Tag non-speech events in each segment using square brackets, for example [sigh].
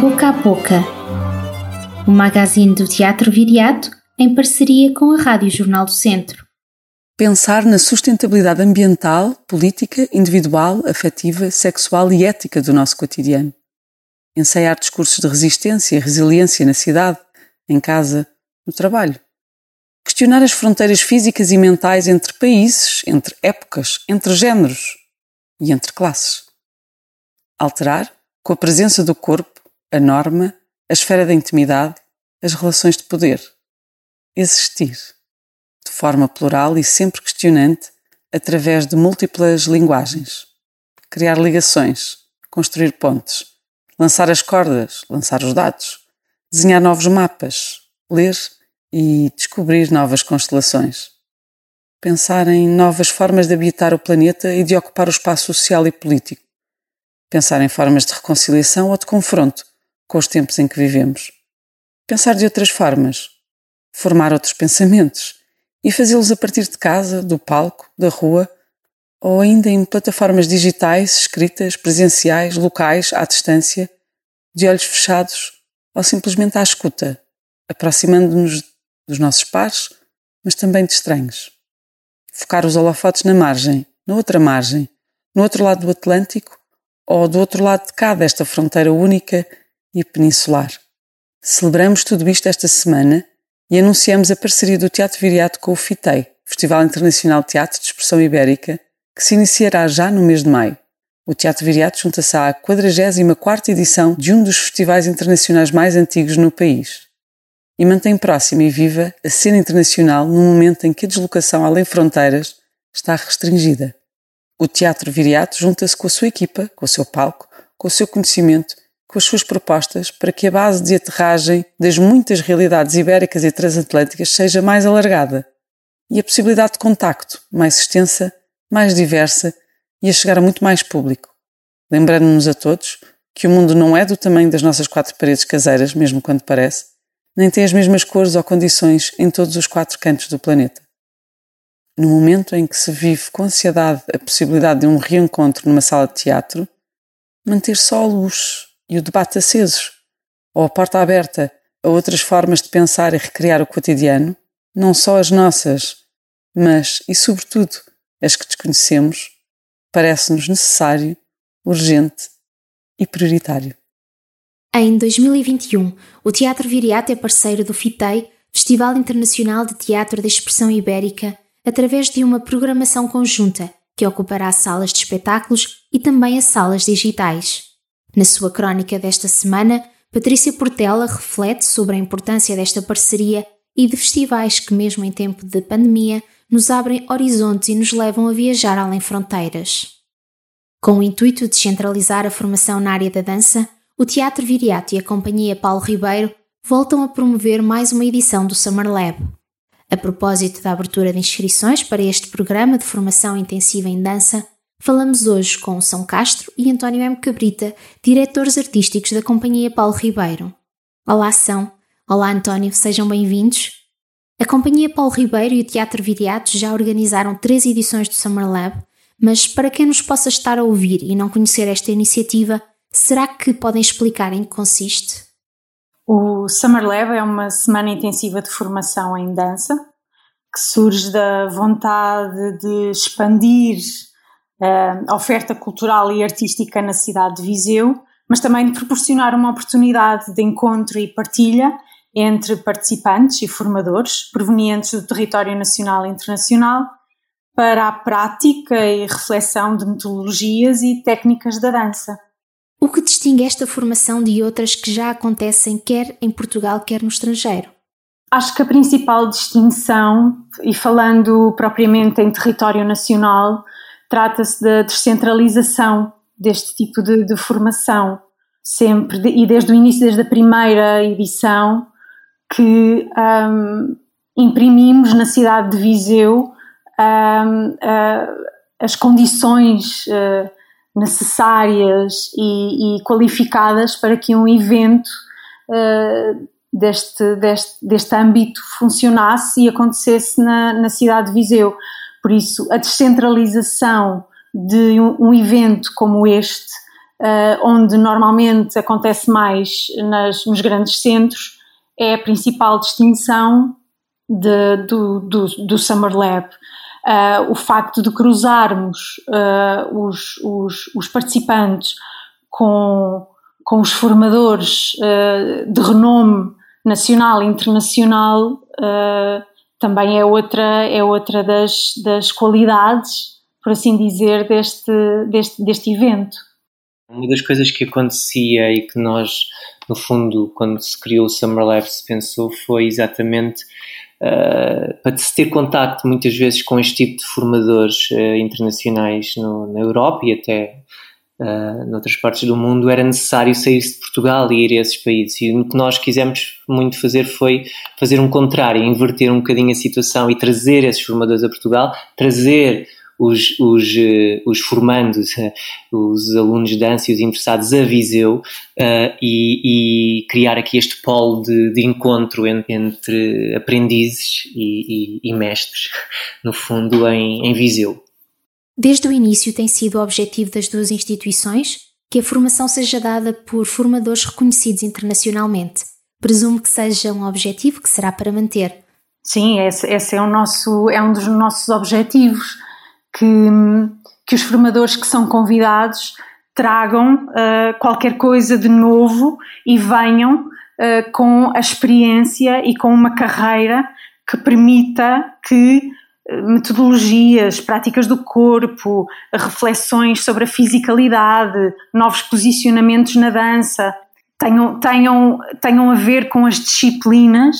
Boca a Boca, o magazine do Teatro Viriato em parceria com a Rádio Jornal do Centro. Pensar na sustentabilidade ambiental, política, individual, afetiva, sexual e ética do nosso cotidiano. Ensaiar discursos de resistência e resiliência na cidade, em casa, no trabalho. Questionar as fronteiras físicas e mentais entre países, entre épocas, entre géneros e entre classes. Alterar, com a presença do corpo, a norma, a esfera da intimidade, as relações de poder. Existir, de forma plural e sempre questionante, através de múltiplas linguagens. Criar ligações, construir pontes, lançar as cordas, lançar os dados, desenhar novos mapas, ler e descobrir novas constelações. Pensar em novas formas de habitar o planeta e de ocupar o espaço social e político. Pensar em formas de reconciliação ou de confronto com os tempos em que vivemos. Pensar de outras formas. Formar outros pensamentos e fazê-los a partir de casa, do palco, da rua ou ainda em plataformas digitais, escritas, presenciais, locais, à distância, de olhos fechados ou simplesmente à escuta, aproximando-nos dos nossos pares, mas também de estranhos. Focar os holofotes na margem, na outra margem, no outro lado do Atlântico ou do outro lado de cá desta fronteira única e peninsular. Celebramos tudo isto esta semana e anunciamos a parceria do Teatro Viriato com o FITEI, Festival Internacional de Teatro de Expressão Ibérica, que se iniciará já no mês de maio. O Teatro Viriato junta-se à 44ª edição de um dos festivais internacionais mais antigos no país e mantém próxima e viva a cena internacional num momento em que a deslocação além fronteiras está restringida. O Teatro Viriato junta-se com a sua equipa, com o seu palco, com o seu conhecimento, com as suas propostas para que a base de aterragem das muitas realidades ibéricas e transatlânticas seja mais alargada e a possibilidade de contacto mais extensa, mais diversa e a chegar a muito mais público. Lembrando-nos a todos que o mundo não é do tamanho das nossas quatro paredes caseiras, mesmo quando parece, nem tem as mesmas cores ou condições em todos os quatro cantos do planeta. No momento em que se vive com ansiedade a possibilidade de um reencontro numa sala de teatro, manter só a luz e o debate acesos, ou a porta aberta a outras formas de pensar e recriar o cotidiano, não só as nossas, mas e sobretudo as que desconhecemos, parece-nos necessário, urgente e prioritário. Em 2021, o Teatro Viriato é parceiro do FITEI, Festival Internacional de Teatro da Expressão Ibérica, através de uma programação conjunta que ocupará salas de espetáculos e também as salas digitais. Na sua crónica desta semana, Patrícia Portela reflete sobre a importância desta parceria e de festivais que, mesmo em tempo de pandemia, nos abrem horizontes e nos levam a viajar além fronteiras. Com o intuito de descentralizar a formação na área da dança, o Teatro Viriato e a Companhia Paulo Ribeiro voltam a promover mais uma edição do Summer Lab. A propósito da abertura de inscrições para este programa de formação intensiva em dança, falamos hoje com São Castro e António M. Cabrita, diretores artísticos da Companhia Paulo Ribeiro. Olá, São. Olá, António. Sejam bem-vindos. A Companhia Paulo Ribeiro e o Teatro Viriato já organizaram três edições do Summer Lab, mas para quem nos possa estar a ouvir e não conhecer esta iniciativa, Será que podem explicar em que consiste? O Summer Lab é uma semana intensiva de formação em dança que surge da vontade de expandir uh, a oferta cultural e artística na cidade de Viseu, mas também de proporcionar uma oportunidade de encontro e partilha entre participantes e formadores provenientes do território nacional e internacional para a prática e reflexão de metodologias e técnicas da dança. O que distingue esta formação de outras que já acontecem quer em Portugal, quer no estrangeiro? Acho que a principal distinção, e falando propriamente em território nacional, trata-se da descentralização deste tipo de, de formação. Sempre, de, e desde o início, desde a primeira edição, que um, imprimimos na cidade de Viseu um, uh, as condições uh, necessárias e, e, qualificadas para que um evento uh, deste, deste, deste âmbito funcionasse e acontecesse na, na cidade de Viseu. Por isso, a descentralização de um, um evento como este uh, onde normalmente acontece mais nas, nos grandes centros, é a principal distinção de, do, do, do Summer Lab. Uh, o facto de cruzarmos uh, os, os, os, participantes com, com os formadores uh, de renome nacional e internacional também é outra, é outra das, das qualidades, por assim dizer, deste, deste, deste evento. Uma das coisas que acontecia e que nós, no fundo, quando se criou o Summer Lab, se pensou foi exatamente uh, para se ter contacto muitas vezes com este tipo de formadores uh, internacionais no, na Europa e até uh, noutras partes do mundo, era necessário sair-se de Portugal e ir a esses países. E o que nós quisemos muito fazer foi fazer um contrário, inverter um bocadinho a situação e trazer esses formadores a Portugal, trazer os, os, eh, os formandos, [laughs] os alunos de dança e os interessados a Viseu uh, e, e, criar aqui este polo de, de encontro entre, entre aprendizes e, e, e, mestres, [laughs] no fundo, em, em Viseu. Desde o início tem sido o objetivo das duas instituições que a formação seja dada por formadores reconhecidos internacionalmente. Presumo que seja um objetivo que será para manter. Sim, esse, esse é, o nosso, é um dos nossos objetivos que, que os formadores que são convidados tragam uh, qualquer coisa de novo e venham uh, com a experiência e com uma carreira que permita que metodologias, práticas do corpo, reflexões sobre a fisicalidade, novos posicionamentos na dança tenham, tenham, tenham a ver com as disciplinas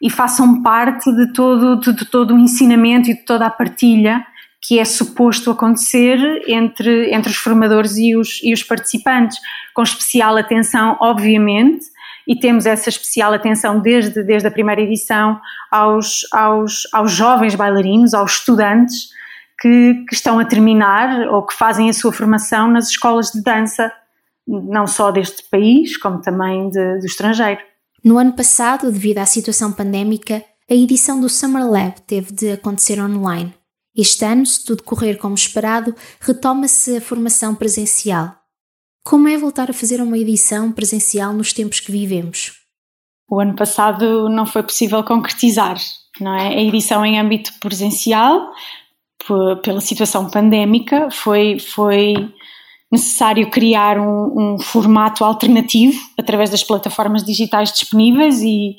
e façam parte de todo, de, de todo o ensinamento e de toda a partilha que é suposto acontecer entre, entre os formadores e os, e os participantes, com especial atenção, obviamente, e temos essa especial atenção desde, desde a primeira edição aos, aos, aos jovens bailarinos, aos estudantes que, que estão a terminar ou que fazem a sua formação nas escolas de dança, não só deste país, como também de, do estrangeiro. No ano passado, devido à situação pandémica, a edição do Summer Lab teve de acontecer online. Este ano, se tudo correr como esperado, retoma-se a formação presencial. Como é voltar a fazer uma edição presencial nos tempos que vivemos? O ano passado não foi possível concretizar, não é? A edição em âmbito presencial, pela situação pandémica, foi, foi necessário criar um, um formato alternativo através das plataformas digitais disponíveis e,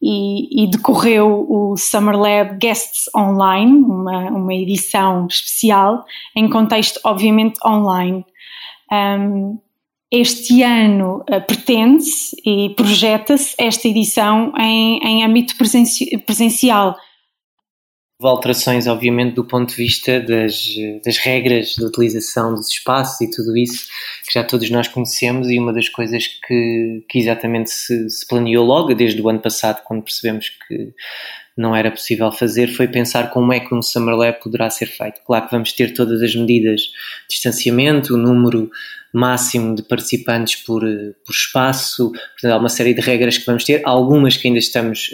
e, e, decorreu o Summer Lab Guests Online, uma, uma edição especial, em contexto obviamente online. Um, este ano uh, pretende-se e projeta-se esta edição em, em âmbito presenci presencial alterações, obviamente, do ponto de vista das, das regras de utilização dos espaços e tudo isso que já todos nós conhecemos. E uma das coisas que, que exatamente se, se planeou logo, desde o ano passado, quando percebemos que não era possível fazer, foi pensar como é que um Summer Lab poderá ser feito. Claro que vamos ter todas as medidas distanciamento, o número máximo de participantes por, por espaço, portanto, há uma série de regras que vamos ter, algumas que ainda estamos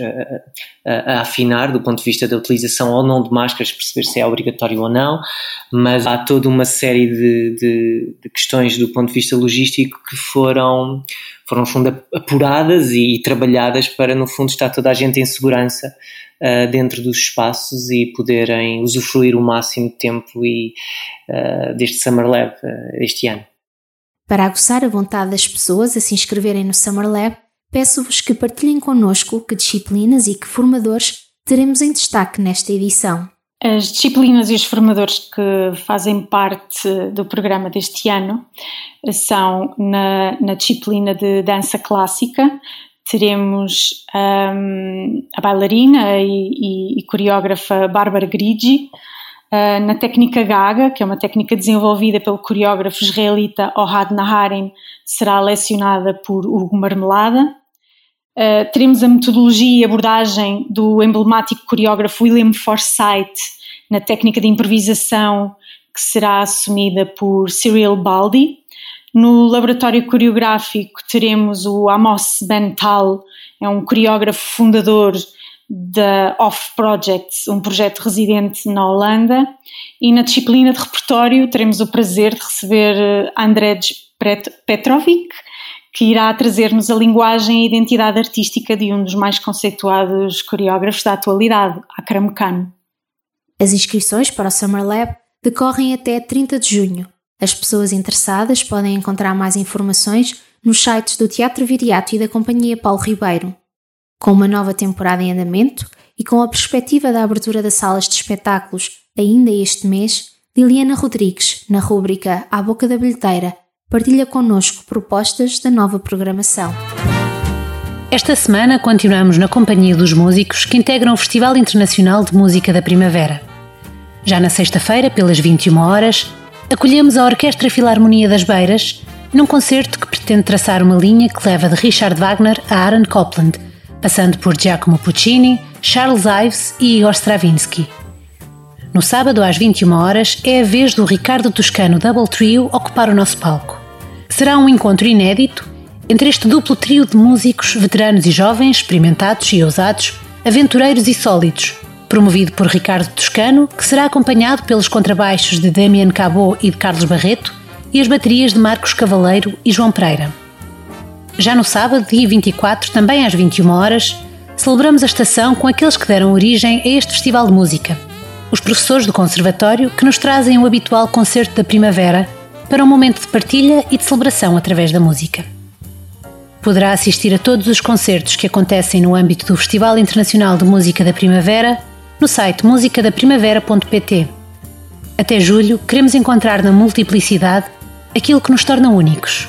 a, a, a, afinar do ponto de vista da utilização ou não de máscaras, perceber se é obrigatório ou não, mas há toda uma série de, de, de questões do ponto de vista logístico que foram, foram fundo, apuradas e, e trabalhadas para, no fundo, estar toda a gente em segurança dentro dos espaços e poderem usufruir o máximo de tempo e, uh, deste Summer Lab uh, este ano. Para aguçar a vontade das pessoas a se inscreverem no Summer Lab, peço-vos que partilhem connosco que disciplinas e que formadores teremos em destaque nesta edição. As disciplinas e os formadores que fazem parte do programa deste ano são na, na disciplina de dança clássica. Teremos um, a bailarina e, e, e coreógrafa Bárbara Grigi, Uh, na técnica Gaga, que é uma técnica desenvolvida pelo coreógrafo israelita Ohad Naharin, será lecionada por Hugo Marmelada. Uh, teremos a metodologia e abordagem do emblemático coreógrafo William Forsythe na técnica de improvisação, que será assumida por Cyril Baldi. No laboratório coreográfico teremos o Amos Bental, é um coreógrafo fundador da Off Projects, um projeto residente na Holanda. E na disciplina de repertório teremos o prazer de receber eh, Andrej Petrovic, que irá trazer-nos a linguagem e a identidade artística de um dos mais conceituados coreógrafos da atualidade, Akram Khan. As inscrições para o Summer Lab decorrem até 30 de junho. As pessoas interessadas podem encontrar mais informações nos sites do Teatro Viriato e da Companhia Paulo Ribeiro. Com uma nova temporada em andamento e com a perspectiva da abertura das salas de espetáculos ainda este mês, Liliana Rodrigues, na rúbrica À Boca da Bilheteira, partilha connosco propostas da nova programação. Esta semana continuamos na companhia dos músicos que integram o Festival Internacional de Música da Primavera. Já na sexta-feira, pelas 21 horas, acolhemos a Orquestra Filarmonia das Beiras num concerto que pretende traçar uma linha que leva de Richard Wagner a Aaron Copland, passando por Giacomo Puccini, Charles Ives e Igor Stravinsky. No sábado às 21 horas é a vez do Ricardo Toscano Double Trio ocupar o nosso palco. Será um encontro inédito entre este duplo trio de músicos veteranos e jovens, experimentados e ousados, aventureiros e sólidos, promovido por Ricardo Toscano, que será acompanhado pelos contrabaixos de Damien Cabot e de Carlos Barreto, e as baterias de Marcos Cavaleiro e João Pereira. Já no sábado, dia 24, também às 21 horas, celebramos a estação com aqueles que deram origem a este festival de música. Os professores do Conservatório que nos trazem o habitual concerto da primavera para um momento de partilha e de celebração através da música. Poderá assistir a todos os concertos que acontecem no âmbito do Festival Internacional de Música da Primavera no site musicadaprimavera.pt. Até julho, queremos encontrar na multiplicidade aquilo que nos torna únicos.